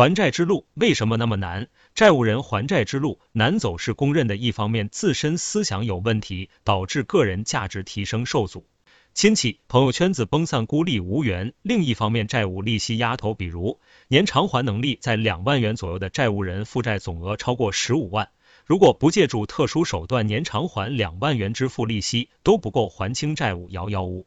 还债之路为什么那么难？债务人还债之路难走是公认的，一方面自身思想有问题，导致个人价值提升受阻。亲戚朋友圈子崩散，孤立无援。另一方面，债务利息压头，比如年偿还能力在两万元左右的债务人，负债总额超过十五万，如果不借助特殊手段，年偿还两万元支付利息都不够还清债务，遥遥无。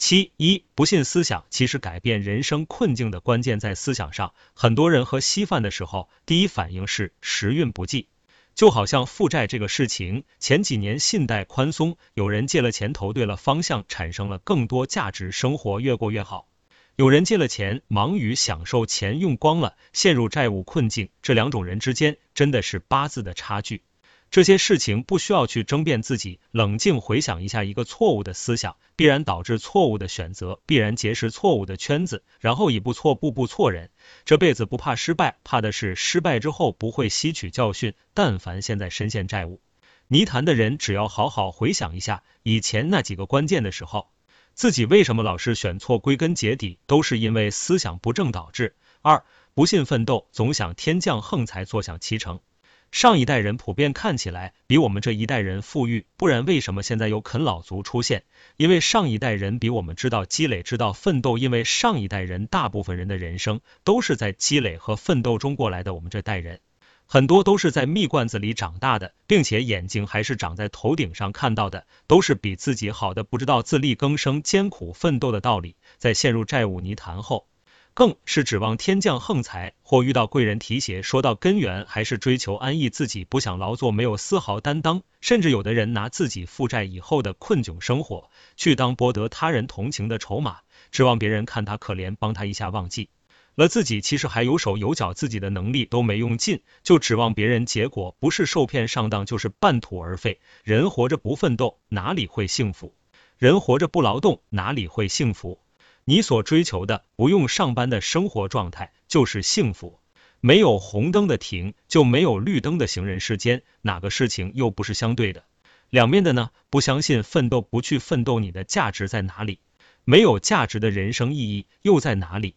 七一不信思想，其实改变人生困境的关键在思想上。很多人喝稀饭的时候，第一反应是时运不济。就好像负债这个事情，前几年信贷宽松，有人借了钱投对了方向，产生了更多价值，生活越过越好；有人借了钱，忙于享受，钱用光了，陷入债务困境。这两种人之间真的是八字的差距。这些事情不需要去争辩自己，冷静回想一下，一个错误的思想必然导致错误的选择，必然结识错误的圈子，然后一步错步步错人。这辈子不怕失败，怕的是失败之后不会吸取教训。但凡现在深陷债务泥潭的人，只要好好回想一下以前那几个关键的时候，自己为什么老是选错，归根结底都是因为思想不正导致。二不信奋斗，总想天降横财，坐享其成。上一代人普遍看起来比我们这一代人富裕，不然为什么现在有啃老族出现？因为上一代人比我们知道积累，知道奋斗。因为上一代人大部分人的人生都是在积累和奋斗中过来的，我们这代人很多都是在蜜罐子里长大的，并且眼睛还是长在头顶上看到的，都是比自己好的，不知道自力更生、艰苦奋斗的道理，在陷入债务泥潭后。更是指望天降横财，或遇到贵人提携。说到根源，还是追求安逸，自己不想劳作，没有丝毫担当。甚至有的人拿自己负债以后的困窘生活，去当博得他人同情的筹码，指望别人看他可怜，帮他一下忘记了自己其实还有手有脚，自己的能力都没用尽，就指望别人。结果不是受骗上当，就是半途而废。人活着不奋斗，哪里会幸福？人活着不劳动，哪里会幸福？你所追求的不用上班的生活状态就是幸福，没有红灯的停就没有绿灯的行人世间，哪个事情又不是相对的？两面的呢？不相信奋斗，不去奋斗，你的价值在哪里？没有价值的人生意义又在哪里？